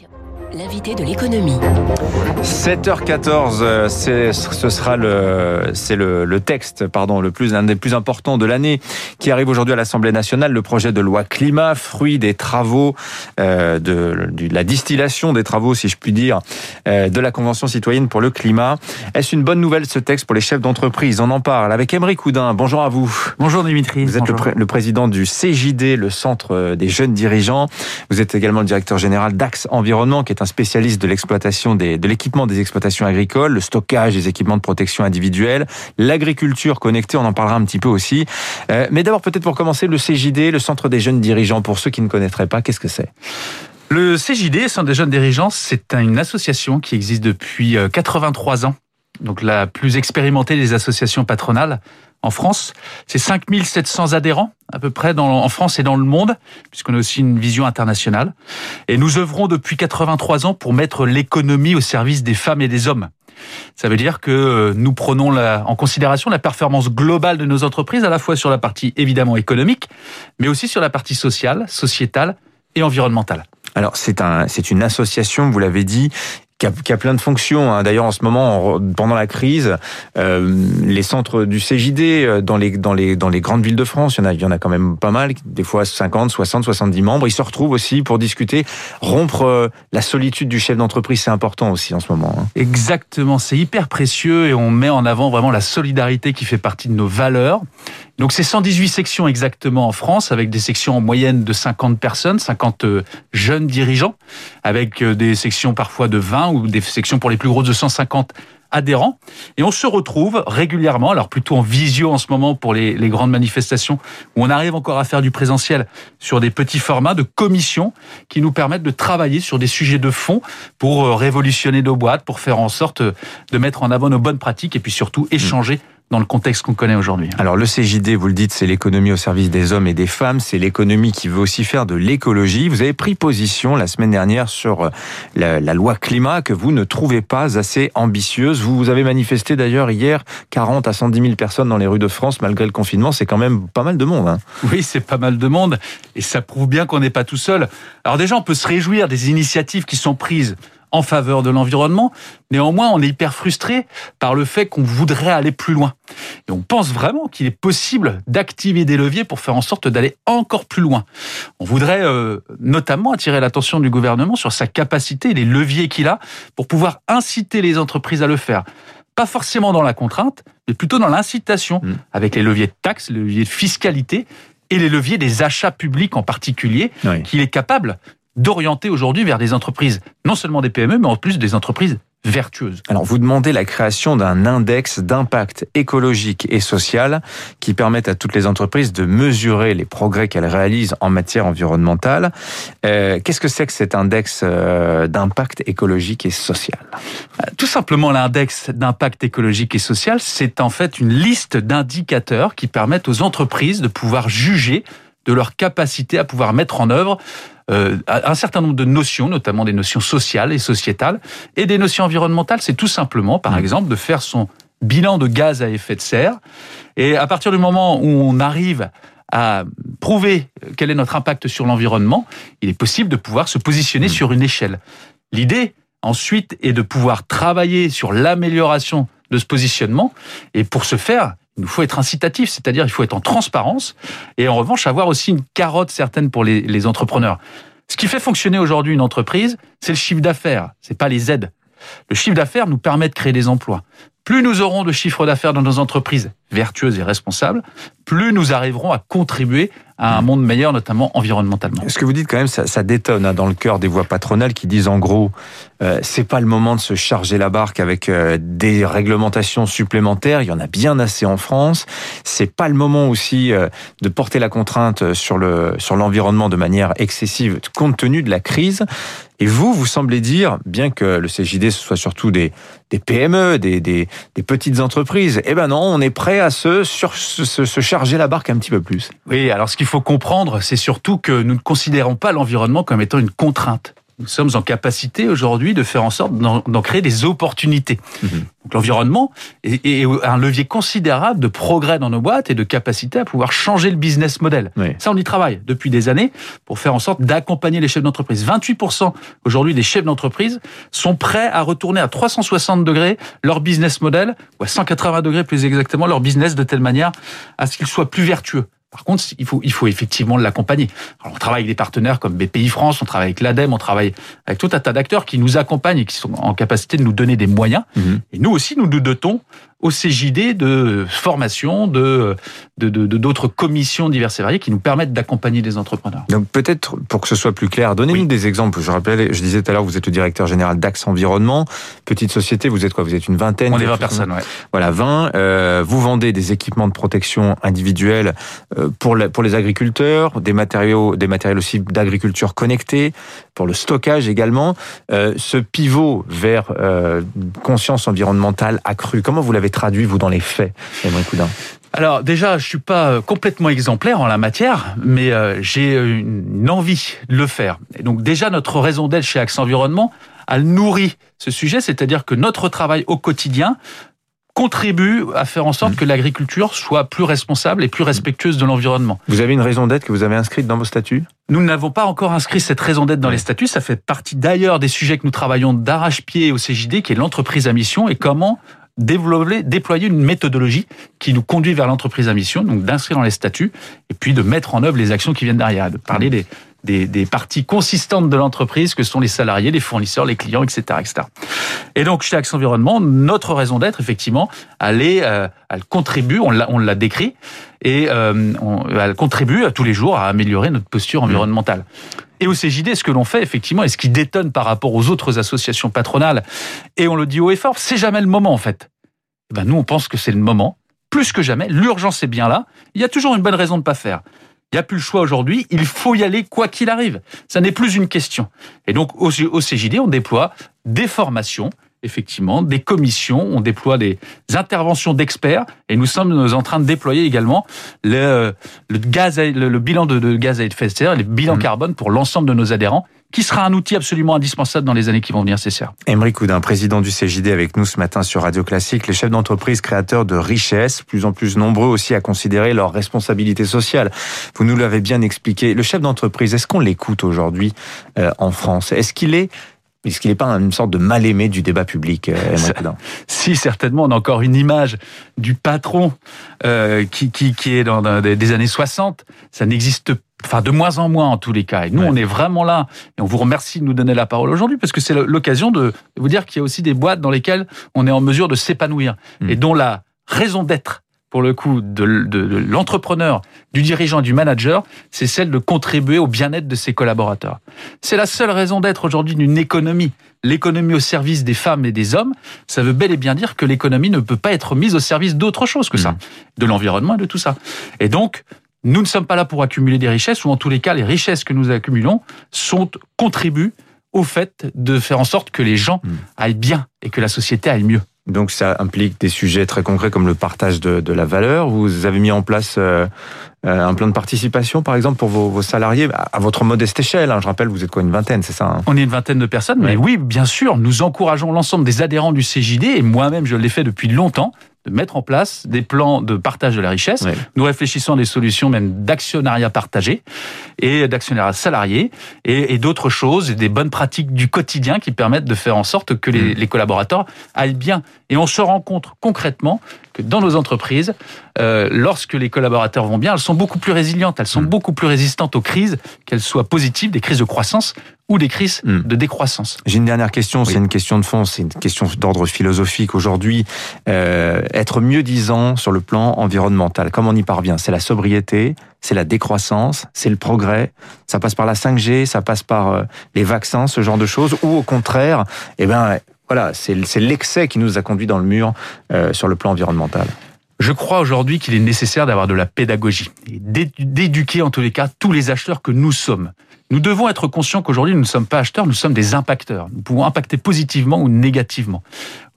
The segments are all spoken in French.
行。L'invité de l'économie. 7h14, euh, c'est, ce sera le, c'est le, le texte, pardon, le plus, un des plus importants de l'année qui arrive aujourd'hui à l'Assemblée nationale, le projet de loi climat, fruit des travaux, euh, de, de, la distillation des travaux, si je puis dire, euh, de la Convention citoyenne pour le climat. Est-ce une bonne nouvelle ce texte pour les chefs d'entreprise? On en parle avec Emery Coudin. Bonjour à vous. Bonjour Dimitri. Vous êtes Bonjour. le, pré- le président du CJD, le Centre des jeunes dirigeants. Vous êtes également le directeur général d'Axe Environnement, qui est un spécialiste de l'exploitation des, de l'équipement des exploitations agricoles, le stockage des équipements de protection individuelle, l'agriculture connectée, on en parlera un petit peu aussi. Euh, mais d'abord, peut-être pour commencer, le CJD, le Centre des jeunes dirigeants, pour ceux qui ne connaîtraient pas, qu'est-ce que c'est? Le CJD, Centre des jeunes dirigeants, c'est une association qui existe depuis euh, 83 ans. Donc la plus expérimentée des associations patronales en France. C'est 5700 adhérents à peu près en France et dans le monde, puisqu'on a aussi une vision internationale. Et nous œuvrons depuis 83 ans pour mettre l'économie au service des femmes et des hommes. Ça veut dire que euh, nous prenons en considération la performance globale de nos entreprises, à la fois sur la partie évidemment économique, mais aussi sur la partie sociale, sociétale et environnementale. Alors, c'est une association, vous l'avez dit, qui a, plein de fonctions. hein. D'ailleurs, en ce moment, pendant la crise, euh, les centres du CJD dans les dans les dans les grandes villes de France, il y en a il y en a quand même pas mal, des fois 50, 60, 70 membres. Ils se retrouvent aussi pour discuter, rompre euh, la solitude du chef d'entreprise, c'est important aussi en ce moment. Hein. Exactement, c'est hyper précieux et on met en avant vraiment la solidarité qui fait partie de nos valeurs. Donc c'est 118 sections exactement en France, avec des sections en moyenne de 50 personnes, 50 jeunes dirigeants, avec des sections parfois de 20 ou des sections pour les plus grosses de 150 adhérents. Et on se retrouve régulièrement, alors plutôt en visio en ce moment pour les, les, grandes manifestations, où on arrive encore à faire du présentiel sur des petits formats de commissions qui nous permettent de travailler sur des sujets de fond pour euh, révolutionner nos boîtes, pour faire en sorte de mettre en avant nos bonnes pratiques et puis surtout échanger. Mmh dans le contexte qu'on connaît aujourd'hui. Alors le CJD, vous le dites, c'est l'économie au service des hommes et des femmes, c'est l'économie qui veut aussi faire de l'écologie. Vous avez pris position la semaine dernière sur la, la, loi climat que vous ne trouvez pas assez ambitieuse. Vous, vous avez manifesté d'ailleurs hier 40 à 110 000 personnes dans les rues de France malgré le confinement. C'est quand même pas mal de monde. Hein. Oui, c'est pas mal de monde et ça prouve bien qu'on n'est pas tout seul. Alors déjà, on peut se réjouir des initiatives qui sont prises en faveur de l'environnement. Néanmoins, on est hyper frustré par le fait qu'on voudrait aller plus loin. Et on pense vraiment qu'il est possible d'activer des leviers pour faire en sorte d'aller encore plus loin. On voudrait euh, notamment attirer l'attention du gouvernement sur sa capacité, les leviers qu'il a pour pouvoir inciter les entreprises à le faire. Pas forcément dans la contrainte, mais plutôt dans l'incitation, mmh. avec les leviers de taxes, les leviers de fiscalité et les leviers des achats publics en particulier, oui. qu'il est capable d'orienter aujourd'hui vers des entreprises, non seulement des PME, mais en plus des entreprises vertueuses. Alors, vous demandez la création d'un index d'impact écologique et social qui permette à toutes les entreprises de mesurer les progrès qu'elles réalisent en matière environnementale. Euh, Qu'est-ce que c'est que cet index euh, d'impact écologique et social? Tout simplement, l'index d'impact écologique et social, c'est en fait une liste d'indicateurs qui permettent aux entreprises de pouvoir juger de leur capacité à pouvoir mettre en œuvre euh, un certain nombre de notions, notamment des notions sociales et sociétales, et des notions environnementales. C'est tout simplement, par mmh. exemple, de faire son bilan de gaz à effet de serre. Et à partir du moment où on arrive à prouver quel est notre impact sur l'environnement, il est possible de pouvoir se positionner mmh. sur une échelle. L'idée, ensuite, est de pouvoir travailler sur l'amélioration de ce positionnement. Et pour ce faire, il faut être incitatif, c'est-à-dire il faut être en transparence et en revanche avoir aussi une carotte certaine pour les, les entrepreneurs. Ce qui fait fonctionner aujourd'hui une entreprise, c'est le chiffre d'affaires, c'est pas les aides. Le chiffre d'affaires nous permet de créer des emplois. Plus nous aurons de chiffre d'affaires dans nos entreprises vertueuses et responsables, plus nous arriverons à contribuer à un monde meilleur, notamment environnementalement. Ce que vous dites quand même, ça, détonne hein, dans le cœur des voix patronales qui disent en gros, euh, c'est pas le moment de se charger la barque avec euh, des réglementations supplémentaires. Il y en a bien assez en France. C'est pas le moment aussi euh, de porter la contrainte sur le sur l'environnement de manière excessive, compte tenu de la crise. Et vous, vous semblez dire, bien que le CJD ce soit surtout des, des PME, des, des, des petites entreprises, eh ben non, on est prêt à se, se charger la barque un petit peu plus. Oui, alors ce qu'il faut comprendre, c'est surtout que nous ne considérons pas l'environnement comme étant une contrainte. Nous sommes en capacité aujourd'hui de faire en sorte d'en créer des opportunités. Mhm. Donc l'environnement est, un levier considérable de progrès dans nos boîtes et de capacité à pouvoir changer le business model. Ça, on y travaille depuis des années pour faire en sorte d'accompagner les chefs d'entreprise. 28% aujourd'hui des chefs d'entreprise sont prêts à retourner à 360 degrés leur business model, ou à 180 degrés plus exactement leur business de telle manière à ce qu'il soit plus vertueux. Par contre, il faut, il faut effectivement l'accompagner. on travaille avec des partenaires comme BPI France, on travaille avec l'ADEME, on travaille avec tout un tas d'acteurs qui nous accompagnent et qui sont en capacité de nous donner des moyens. Mhm. Et nous aussi, nous nous dotons au CJD de formation, de d'autres de, commissions diverses et variées qui nous permettent d'accompagner les entrepreneurs. Donc peut-être pour que ce soit plus clair, donnez-nous des exemples. Je rappelle, je disais tout à l'heure, vous êtes le directeur général d'Axe Environnement, petite société. Vous êtes quoi? Vous êtes une vingtaine. On est 20 personnes, ouais. Voilà, 20. Euh, vous vendez des équipements de protection individuelle euh, pour pour les agriculteurs, des matériaux, des matériels aussi d'agriculture connectés, pour le stockage également. Euh, ce pivot vers euh, conscience environnementale accrue, comment vous l'avez traduit, vous, dans les faits, Coudin alors déjà, je suis pas euh, complètement exemplaire en la matière, mais j'ai une envie de le faire. Et donc déjà, notre raison d'être chez Axe Environnement, elle nourrit ce sujet, c'est-à-dire que notre travail au quotidien contribue à faire en sorte mmh. que l'agriculture soit plus responsable et plus respectueuse de l'environnement. Vous avez une raison d'être que vous avez inscrite dans vos statuts? Nous n'avons pas encore inscrit cette raison d'être dans les statuts. Ça fait partie d'ailleurs des sujets que nous travaillons d'arrache-pied au CJD, qui est l'entreprise à mission et comment développer, déployer une méthodologie qui nous conduit vers l'entreprise à mission, donc d'inscrire dans les statuts et puis de mettre en œuvre les actions qui viennent derrière, de parler mmh. des, des, des parties consistantes de l'entreprise que sont les salariés, les fournisseurs, les clients, etc. etc. Et donc chez Axe Environnement, notre raison d'être, effectivement, elle, est, euh, elle contribue, on l'a, on l'a décrit, et euh, elle contribue à tous les jours à améliorer notre posture environnementale. Et au CJD, ce que l'on fait, effectivement, et ce qui détonne par rapport aux autres associations patronales, et on le dit haut et fort, c'est jamais le moment, en fait. Eh ben, nous, on pense que c'est le moment, plus que jamais. L'urgence est bien là. Il y a toujours une bonne raison de ne pas faire. Il n'y a plus le choix aujourd'hui. Il faut y aller quoi qu'il arrive. Ça n'est plus une question. Et donc, au, CJD, on déploie des formations, effectivement, des commissions, on déploie des interventions d'experts et nous sommes en train de déployer également le, le, gaz, le, bilan de, gaz à effet de serre, le bilan mmh. carbone pour l'ensemble de nos adhérents qui sera un outil absolument indispensable dans les années qui vont venir, c'est sûr. Emery Coudin, président du CJD avec nous ce matin sur Radio Classique, les chefs d'entreprise créateurs de richesses, plus en plus nombreux aussi à considérer leur responsabilité sociale. Vous nous l'avez bien expliqué. Le chef d'entreprise, est-ce qu'on l'écoute aujourd'hui euh, en France? Est-ce qu'il est est-ce qu'il n'est pas une sorte de mal-aimé du débat public, euh, Coudin Si, certainement. On a encore une image du patron euh, qui, qui, qui, est dans, dans des années 60. Ça n'existe enfin de moins en moins en tous les cas. Et nous, on est vraiment là. Et on vous remercie de nous donner la parole aujourd'hui parce que c'est l'occasion de vous dire qu'il y a aussi des boîtes dans lesquelles on est en mesure de s'épanouir hmm. et dont la raison d'être pour le coup de, l'entrepreneur, du dirigeant, du manager, c'est celle de contribuer au bien-être de ses collaborateurs. C'est la seule raison d'être aujourd'hui d'une économie. L'économie au service des femmes et des hommes, ça veut bel et bien dire que l'économie ne peut pas être mise au service d'autre chose que ça, hmm. de l'environnement et de tout ça. Et donc, nous ne sommes pas là pour accumuler des richesses, ou en tous les cas, les richesses que nous accumulons sont contribuent au fait de faire en sorte que les gens hmm. aillent bien et que la société aille mieux. Donc ça implique des sujets très concrets comme le partage de, la valeur. Vous avez mis en place euh, un plan de participation, par exemple, pour vos, salariés, à votre modeste échelle. Hein. Je rappelle, vous êtes quoi, une vingtaine, c'est ça hein On est une vingtaine de personnes, mais oui, bien sûr, nous encourageons l'ensemble des adhérents du CJD, et moi-même, je l'ai fait depuis longtemps, de mettre en place des plans de partage de la richesse. Nous réfléchissons à des solutions même d'actionnariat partagé et d'actionnariat salarié et, d'autres choses, et des bonnes pratiques du quotidien qui permettent de faire en sorte que les, mm. les collaborateurs aillent bien. Et on se rend compte concrètement que dans nos entreprises, euh, lorsque les collaborateurs vont bien, elles sont beaucoup plus résilientes, elles sont mm. beaucoup plus résistantes aux crises, qu'elles soient positives, des crises de croissance ou des crises mm. de décroissance. J'ai une dernière question, c'est une question de fond, c'est une question d'ordre philosophique aujourd'hui. Euh, être mieux disant sur le plan environnemental, comment on y parvient? C'est la sobriété, c'est la décroissance, c'est le progrès? Ça passe par la 5G, ça passe par euh, les vaccins, ce genre de choses, ou au contraire, eh ben voilà, c'est l'excès qui nous a conduit dans le mur euh, sur le plan environnemental. Je crois aujourd'hui qu'il est nécessaire d'avoir de la pédagogie d'éduquer en tous les cas tous les acheteurs que nous sommes. Nous devons être conscients qu'aujourd'hui nous ne sommes pas acheteurs, nous sommes des impacteurs. Nous pouvons impacter positivement ou négativement.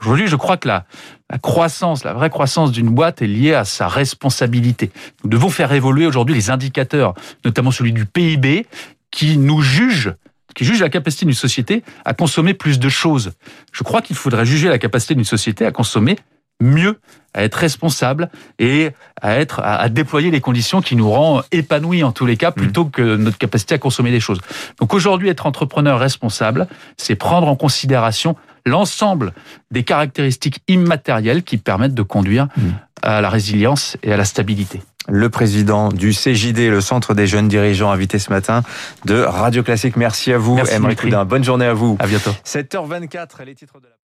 Aujourd'hui, je crois que la, la croissance, la vraie croissance d'une boîte est liée à sa responsabilité. Nous devons faire évoluer aujourd'hui les indicateurs, notamment celui du PIB, qui nous juge qui juge la capacité d'une société à consommer plus de choses. Je crois qu'il faudrait juger la capacité d'une société à consommer mieux, à être responsable et à être à, déployer les conditions qui nous rendent épanouis en tous les cas, plutôt mmh. que notre capacité à consommer des choses. Donc aujourd'hui, être entrepreneur responsable, c'est prendre en considération l'ensemble des caractéristiques immatérielles qui permettent de conduire mmh. À la résilience et à la stabilité le président du CJD, le Centre des jeunes dirigeants, invité ce matin de Radio Classique. Merci à vous, Emery Coudin. Bonne journée à vous. À bientôt. 7h24, les titres de la